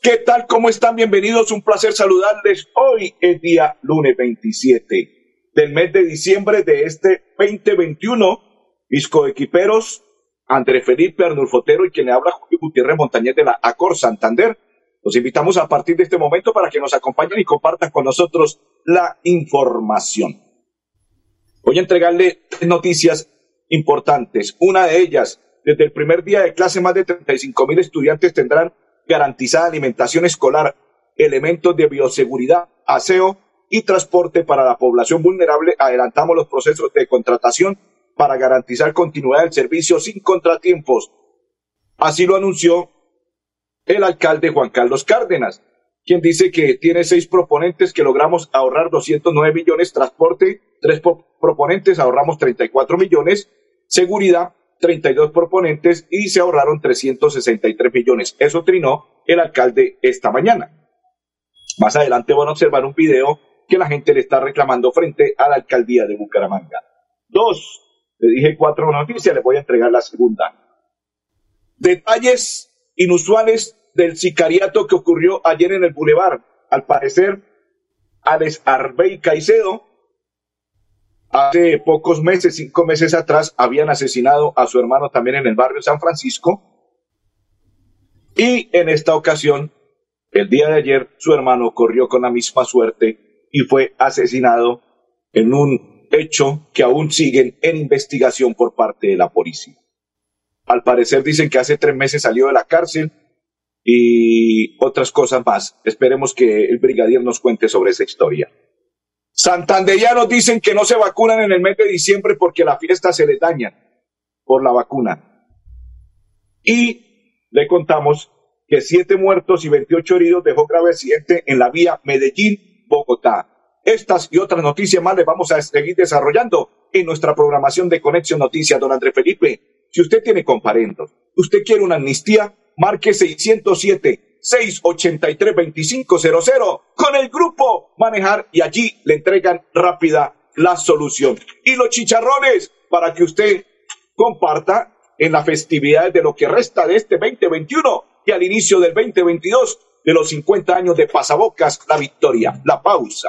¿qué tal? ¿Cómo están? Bienvenidos. Un placer saludarles. Hoy es día lunes 27 del mes de diciembre de este 2021. Mis coequiperos, André Felipe Arnulfotero y quien le habla Julio Gutiérrez Montañez de la Acor Santander. Los invitamos a partir de este momento para que nos acompañen y compartan con nosotros la información. Voy a entregarle tres noticias importantes. Una de ellas, desde el primer día de clase, más de 35 mil estudiantes tendrán garantizada alimentación escolar, elementos de bioseguridad, aseo y transporte para la población vulnerable, adelantamos los procesos de contratación para garantizar continuidad del servicio sin contratiempos. Así lo anunció el alcalde Juan Carlos Cárdenas, quien dice que tiene seis proponentes que logramos ahorrar 209 millones, transporte, tres proponentes ahorramos 34 millones, seguridad, 32 proponentes y se ahorraron 363 millones. Eso trinó el alcalde esta mañana. Más adelante van a observar un video que la gente le está reclamando frente a la alcaldía de Bucaramanga. Dos, le dije cuatro noticias, le voy a entregar la segunda. Detalles inusuales del sicariato que ocurrió ayer en el Boulevard. Al parecer, Alex Arbey Caicedo, hace pocos meses, cinco meses atrás, habían asesinado a su hermano también en el barrio San Francisco. Y en esta ocasión, el día de ayer, su hermano corrió con la misma suerte y fue asesinado en un hecho que aún siguen en investigación por parte de la policía. Al parecer dicen que hace tres meses salió de la cárcel y otras cosas más. Esperemos que el brigadier nos cuente sobre esa historia. Santanderianos dicen que no se vacunan en el mes de diciembre porque la fiesta se les daña por la vacuna. Y le contamos que siete muertos y 28 heridos dejó grave accidente en la vía Medellín Bogotá. Estas y otras noticias más les vamos a seguir desarrollando en nuestra programación de Conexión Noticias, don André Felipe. Si usted tiene comparendos, usted quiere una amnistía, marque 607 683 2500 con el grupo Manejar y allí le entregan rápida la solución. Y los chicharrones para que usted comparta en las festividades de lo que resta de este 2021 y al inicio del 2022 de los 50 años de Pasabocas, la victoria, la pausa.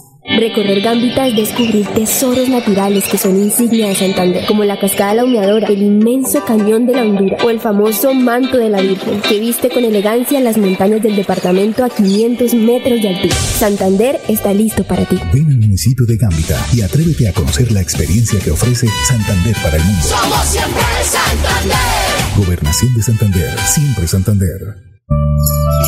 Recorrer Gambita es descubrir tesoros naturales que son insignia de Santander, como la cascada la humeadora, el inmenso cañón de la Hondura o el famoso manto de la Virgen, que viste con elegancia las montañas del departamento a 500 metros de altura. Santander está listo para ti. Ven al municipio de Gambita y atrévete a conocer la experiencia que ofrece Santander para el mundo. Somos siempre Santander. Gobernación de Santander, siempre Santander.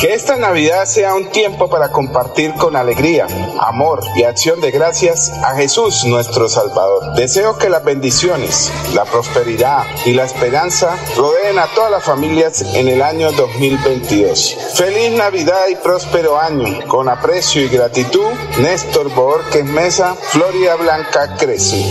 Que esta Navidad sea un tiempo para compartir con alegría, amor y acción de gracias a Jesús nuestro Salvador. Deseo que las bendiciones, la prosperidad y la esperanza rodeen a todas las familias en el año 2022. Feliz Navidad y próspero año. Con aprecio y gratitud, Néstor Borges Mesa, Florida Blanca crece.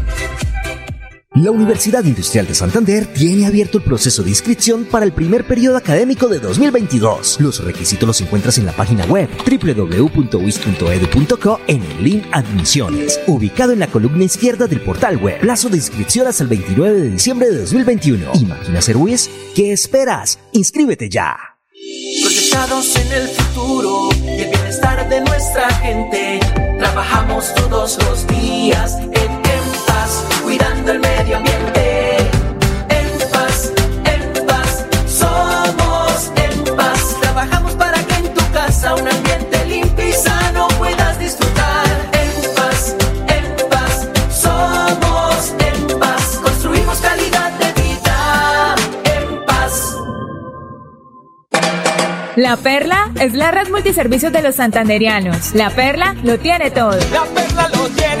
La Universidad Industrial de Santander tiene abierto el proceso de inscripción para el primer periodo académico de 2022. Los requisitos los encuentras en la página web www.uis.edu.co en el link Admisiones, ubicado en la columna izquierda del portal web. Plazo de inscripción hasta el 29 de diciembre de 2021. Imagina ser WIS. ¿Qué esperas? Inscríbete ya. Proyectados en el futuro y el bienestar de nuestra gente. Trabajamos todos los días cuidando el medio ambiente. En paz, en paz, somos en paz. Trabajamos para que en tu casa un ambiente limpio y sano puedas disfrutar. En paz, en paz, somos en paz. Construimos calidad de vida en paz. La Perla es la red multiservicios de los santanderianos. La Perla lo tiene todo. La Perla lo tiene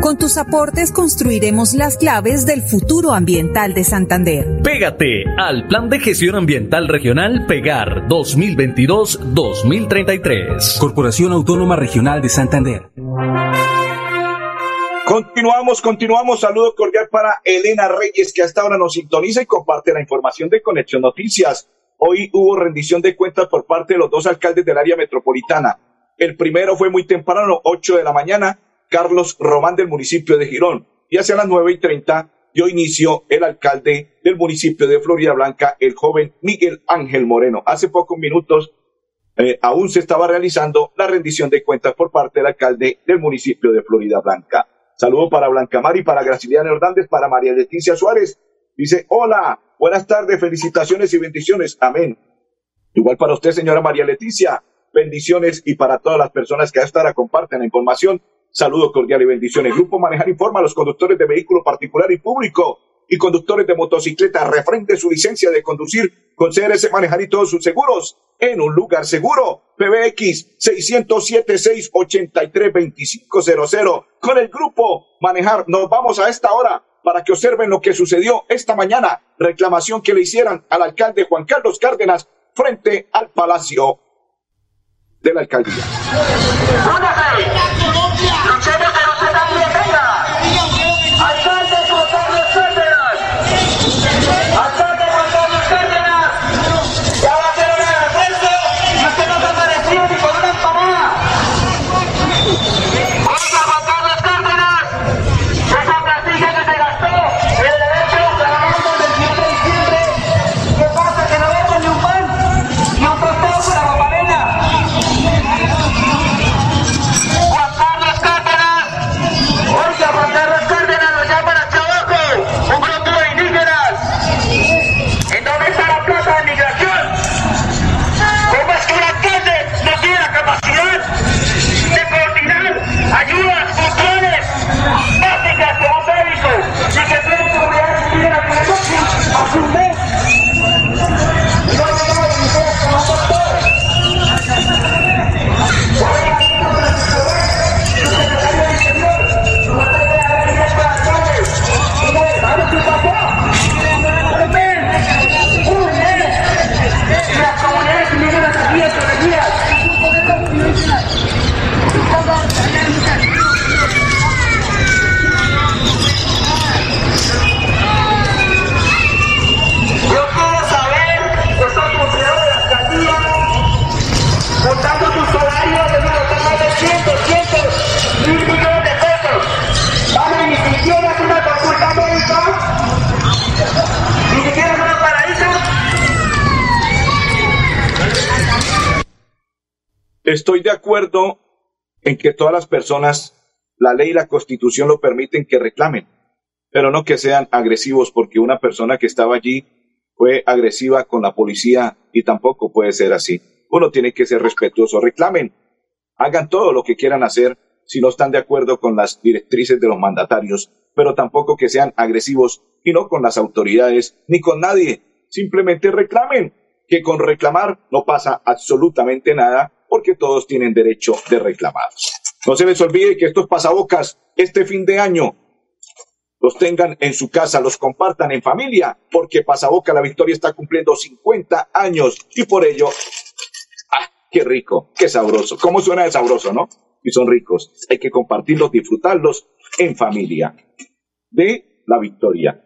Con tus aportes construiremos las claves del futuro ambiental de Santander. Pégate al Plan de Gestión Ambiental Regional Pegar 2022-2033. Corporación Autónoma Regional de Santander. Continuamos, continuamos. Saludo cordial para Elena Reyes, que hasta ahora nos sintoniza y comparte la información de Conexión Noticias. Hoy hubo rendición de cuentas por parte de los dos alcaldes del área metropolitana. El primero fue muy temprano, 8 de la mañana, Carlos Román del municipio de Girón. Y hacia las nueve y treinta dio inicio el alcalde del municipio de Florida Blanca, el joven Miguel Ángel Moreno. Hace pocos minutos eh, aún se estaba realizando la rendición de cuentas por parte del alcalde del municipio de Florida Blanca. Saludo para Blanca Mari, para Graciliana Hernández, para María Leticia Suárez. Dice, hola, buenas tardes, felicitaciones y bendiciones. Amén. Igual para usted, señora María Leticia, bendiciones y para todas las personas que a esta hora comparten la información Saludos cordiales y bendiciones. Grupo Manejar informa a los conductores de vehículo particular y público y conductores de motocicleta refrende su licencia de conducir con CRS Manejar y todos sus seguros en un lugar seguro. PBX 607-683-2500. Con el grupo Manejar nos vamos a esta hora para que observen lo que sucedió esta mañana. Reclamación que le hicieran al alcalde Juan Carlos Cárdenas frente al Palacio de la Alcaldía. Estoy de acuerdo en que todas las personas, la ley y la constitución lo permiten que reclamen, pero no que sean agresivos porque una persona que estaba allí fue agresiva con la policía y tampoco puede ser así. Uno tiene que ser respetuoso. Reclamen, hagan todo lo que quieran hacer si no están de acuerdo con las directrices de los mandatarios, pero tampoco que sean agresivos y no con las autoridades ni con nadie. Simplemente reclamen, que con reclamar no pasa absolutamente nada porque todos tienen derecho de reclamar. No se les olvide que estos pasabocas este fin de año los tengan en su casa, los compartan en familia, porque Pasaboca la Victoria está cumpliendo 50 años y por ello, ¡ah, qué rico, qué sabroso! ¿Cómo suena de sabroso, no? Y son ricos. Hay que compartirlos, disfrutarlos en familia. De la Victoria.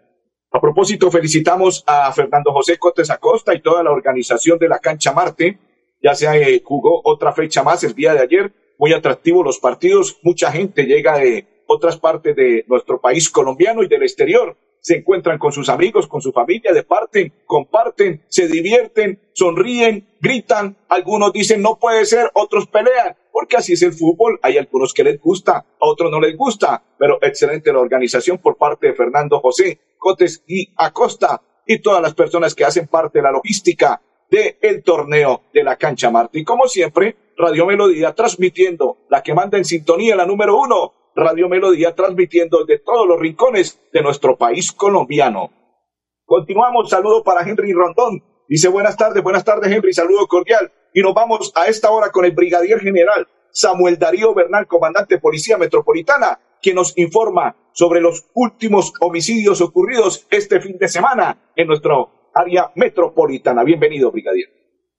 A propósito, felicitamos a Fernando José Cotes Acosta y toda la organización de la Cancha Marte ya se eh, jugó otra fecha más el día de ayer, muy atractivo los partidos, mucha gente llega de otras partes de nuestro país colombiano y del exterior, se encuentran con sus amigos, con su familia, departen, comparten, se divierten, sonríen, gritan, algunos dicen no puede ser, otros pelean, porque así es el fútbol, hay algunos que les gusta, a otros no les gusta, pero excelente la organización por parte de Fernando José Cotes y Acosta y todas las personas que hacen parte de la logística del torneo de la cancha Marte. Y como siempre, Radio Melodía transmitiendo la que manda en sintonía la número uno, Radio Melodía transmitiendo de todos los rincones de nuestro país colombiano. Continuamos, saludo para Henry Rondón. Dice buenas tardes, buenas tardes Henry, saludo cordial. Y nos vamos a esta hora con el brigadier general Samuel Darío Bernal, comandante Policía Metropolitana, quien nos informa sobre los últimos homicidios ocurridos este fin de semana en nuestro área metropolitana. Bienvenido, brigadier.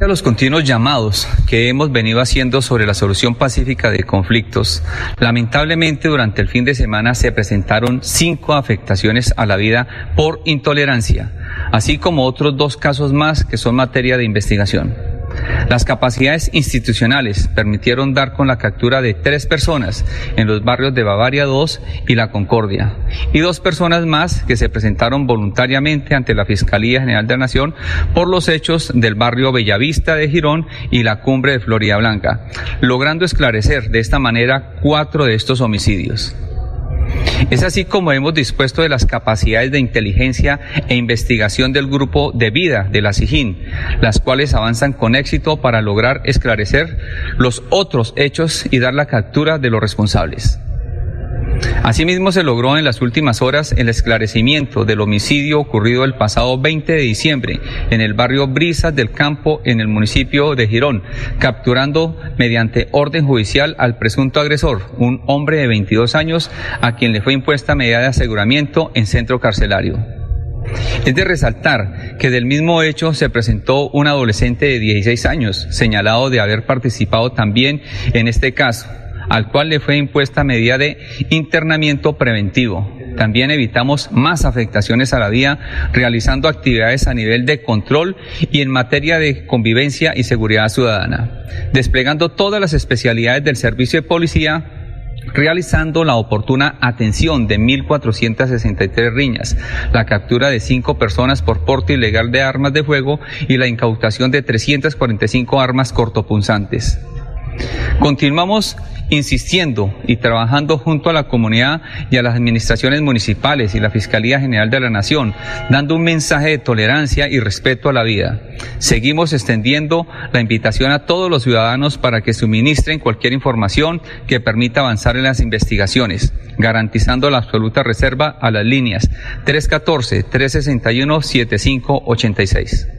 A los continuos llamados que hemos venido haciendo sobre la solución pacífica de conflictos, lamentablemente durante el fin de semana se presentaron cinco afectaciones a la vida por intolerancia, así como otros dos casos más que son materia de investigación. Las capacidades institucionales permitieron dar con la captura de tres personas en los barrios de Bavaria 2 y La Concordia, y dos personas más que se presentaron voluntariamente ante la Fiscalía General de la Nación por los hechos del barrio Bellavista de Girón y la cumbre de Florida Blanca, logrando esclarecer de esta manera cuatro de estos homicidios. Es así como hemos dispuesto de las capacidades de inteligencia e investigación del grupo de vida de la SIGIN, las cuales avanzan con éxito para lograr esclarecer los otros hechos y dar la captura de los responsables. Asimismo, se logró en las últimas horas el esclarecimiento del homicidio ocurrido el pasado 20 de diciembre en el barrio Brisas del Campo en el municipio de Girón, capturando mediante orden judicial al presunto agresor, un hombre de 22 años a quien le fue impuesta medida de aseguramiento en centro carcelario. Es de resaltar que del mismo hecho se presentó un adolescente de 16 años, señalado de haber participado también en este caso al cual le fue impuesta medida de internamiento preventivo. También evitamos más afectaciones a la vía realizando actividades a nivel de control y en materia de convivencia y seguridad ciudadana, desplegando todas las especialidades del servicio de policía realizando la oportuna atención de 1.463 riñas, la captura de cinco personas por porte ilegal de armas de fuego y la incautación de 345 armas cortopunzantes. Continuamos insistiendo y trabajando junto a la comunidad y a las administraciones municipales y la Fiscalía General de la Nación, dando un mensaje de tolerancia y respeto a la vida. Seguimos extendiendo la invitación a todos los ciudadanos para que suministren cualquier información que permita avanzar en las investigaciones, garantizando la absoluta reserva a las líneas 314-361-7586.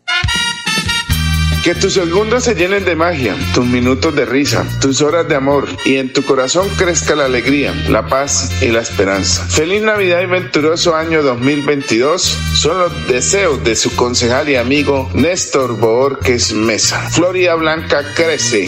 Que tus segundos se llenen de magia, tus minutos de risa, tus horas de amor y en tu corazón crezca la alegría, la paz y la esperanza. Feliz Navidad y venturoso año 2022 son los deseos de su concejal y amigo Néstor Borges Mesa. Florida Blanca crece.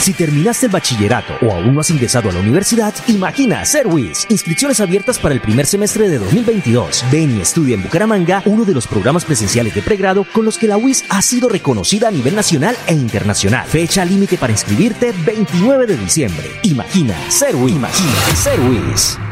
Si terminaste el bachillerato o aún no has ingresado a la universidad, imagina ser WIS. Inscripciones abiertas para el primer semestre de 2022. Ven y estudia en Bucaramanga uno de los programas presenciales de pregrado con los que la WIS ha sido reconocida a nivel nacional e internacional. Fecha límite para inscribirte 29 de diciembre. Imagina ser WIS. Imagina ser WIS.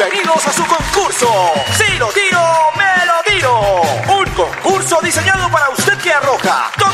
Bienvenidos a su concurso. Si lo tiro, me lo tiro. Un concurso diseñado para usted que arroja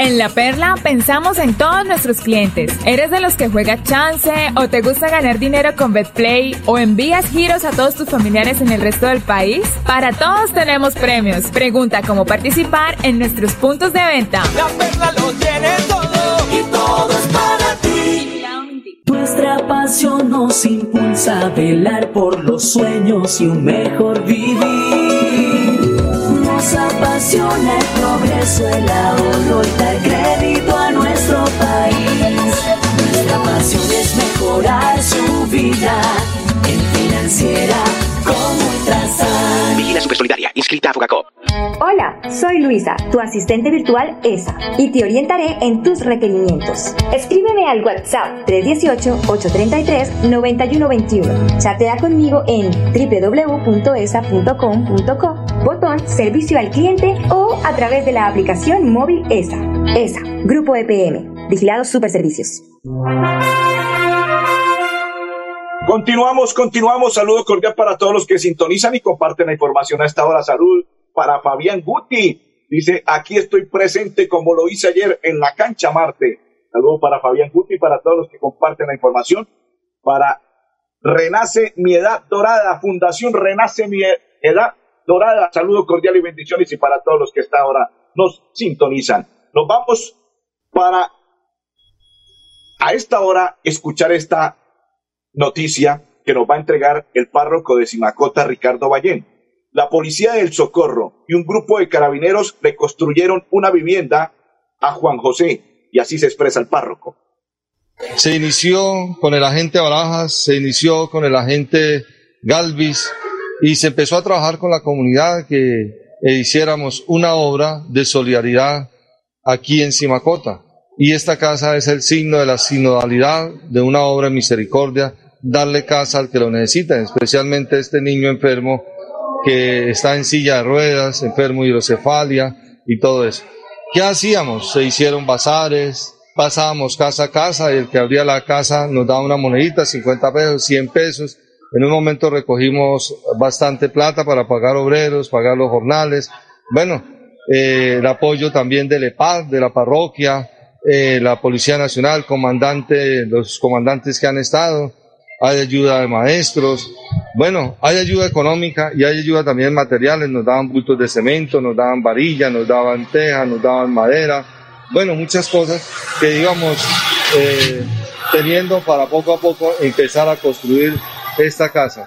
En La Perla pensamos en todos nuestros clientes. ¿Eres de los que juega chance o te gusta ganar dinero con BetPlay o envías giros a todos tus familiares en el resto del país? Para todos tenemos premios. Pregunta cómo participar en nuestros puntos de venta. La Perla lo tiene todo y todo es para ti. Nuestra pasión nos impulsa a velar por los sueños y un mejor vivir. Nos apasiona el progreso, el ahorro y dar crédito a nuestro país. Nuestra pasión es mejorar su vida en financiera como Ultrasan. Vigila Supersolidaria, inscrita a Fogacop. Hola, soy Luisa, tu asistente virtual ESA, y te orientaré en tus requerimientos. Escríbeme al WhatsApp 318-833-9121. Chatea conmigo en www.esa.com.co, botón Servicio al Cliente o a través de la aplicación móvil ESA. ESA, Grupo EPM, Vigilados Superservicios. Continuamos, continuamos. Saludo cordial para todos los que sintonizan y comparten la información a esta hora. Salud para Fabián Guti. Dice, aquí estoy presente como lo hice ayer en la cancha Marte. Saludo para Fabián Guti para todos los que comparten la información. Para Renace mi edad dorada, Fundación Renace mi edad dorada. Saludo cordial y bendiciones y para todos los que esta hora nos sintonizan. Nos vamos para a esta hora escuchar esta noticia que nos va a entregar el párroco de Simacota, Ricardo Ballén. La policía del Socorro y un grupo de carabineros reconstruyeron una vivienda a Juan José, y así se expresa el párroco. Se inició con el agente Barajas, se inició con el agente Galvis y se empezó a trabajar con la comunidad que eh, hiciéramos una obra de solidaridad aquí en Simacota. Y esta casa es el signo de la sinodalidad de una obra de misericordia, darle casa al que lo necesita, especialmente este niño enfermo que está en silla de ruedas, enfermo de hidrocefalia y todo eso. ¿Qué hacíamos? Se hicieron bazares, pasábamos casa a casa y el que abría la casa nos daba una monedita, 50 pesos, 100 pesos. En un momento recogimos bastante plata para pagar obreros, pagar los jornales. Bueno, eh, el apoyo también del EPAD, de la parroquia, eh, la Policía Nacional, comandante, los comandantes que han estado, hay ayuda de maestros, bueno, hay ayuda económica y hay ayuda también materiales, nos daban bultos de cemento, nos daban varillas, nos daban teja, nos daban madera, bueno, muchas cosas que íbamos eh, teniendo para poco a poco empezar a construir esta casa.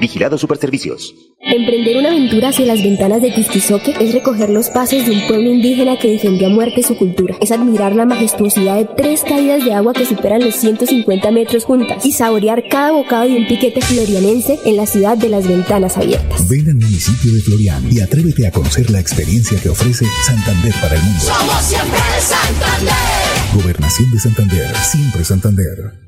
Vigilado Superservicios. Emprender una aventura hacia las ventanas de Tisquizoque es recoger los pasos de un pueblo indígena que defendió a muerte su cultura. Es admirar la majestuosidad de tres caídas de agua que superan los 150 metros juntas y saborear cada bocado de un piquete florianense en la ciudad de las ventanas abiertas. Ven al municipio de Florian y atrévete a conocer la experiencia que ofrece Santander para el mundo. Somos siempre Santander. Gobernación de Santander, siempre Santander.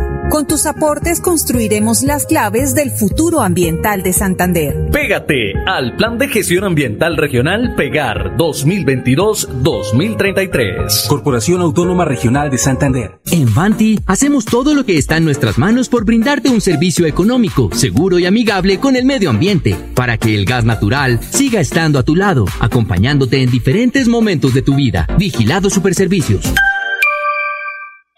Con tus aportes construiremos las claves del futuro ambiental de Santander. Pégate al Plan de Gestión Ambiental Regional Pegar 2022-2033. Corporación Autónoma Regional de Santander. En Vanti hacemos todo lo que está en nuestras manos por brindarte un servicio económico, seguro y amigable con el medio ambiente, para que el gas natural siga estando a tu lado, acompañándote en diferentes momentos de tu vida. Vigilado Superservicios.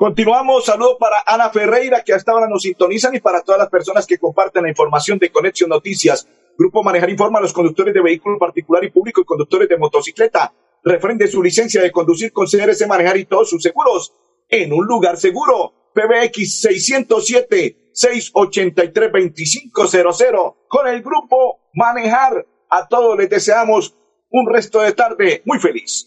Continuamos, saludo para Ana Ferreira, que hasta ahora nos sintonizan, y para todas las personas que comparten la información de Conexión Noticias. Grupo Manejar informa a los conductores de vehículo particular y público y conductores de motocicleta. Refrende su licencia de conducir con CRS Manejar y todos sus seguros en un lugar seguro. PBX 607-683-2500. Con el Grupo Manejar, a todos les deseamos un resto de tarde muy feliz.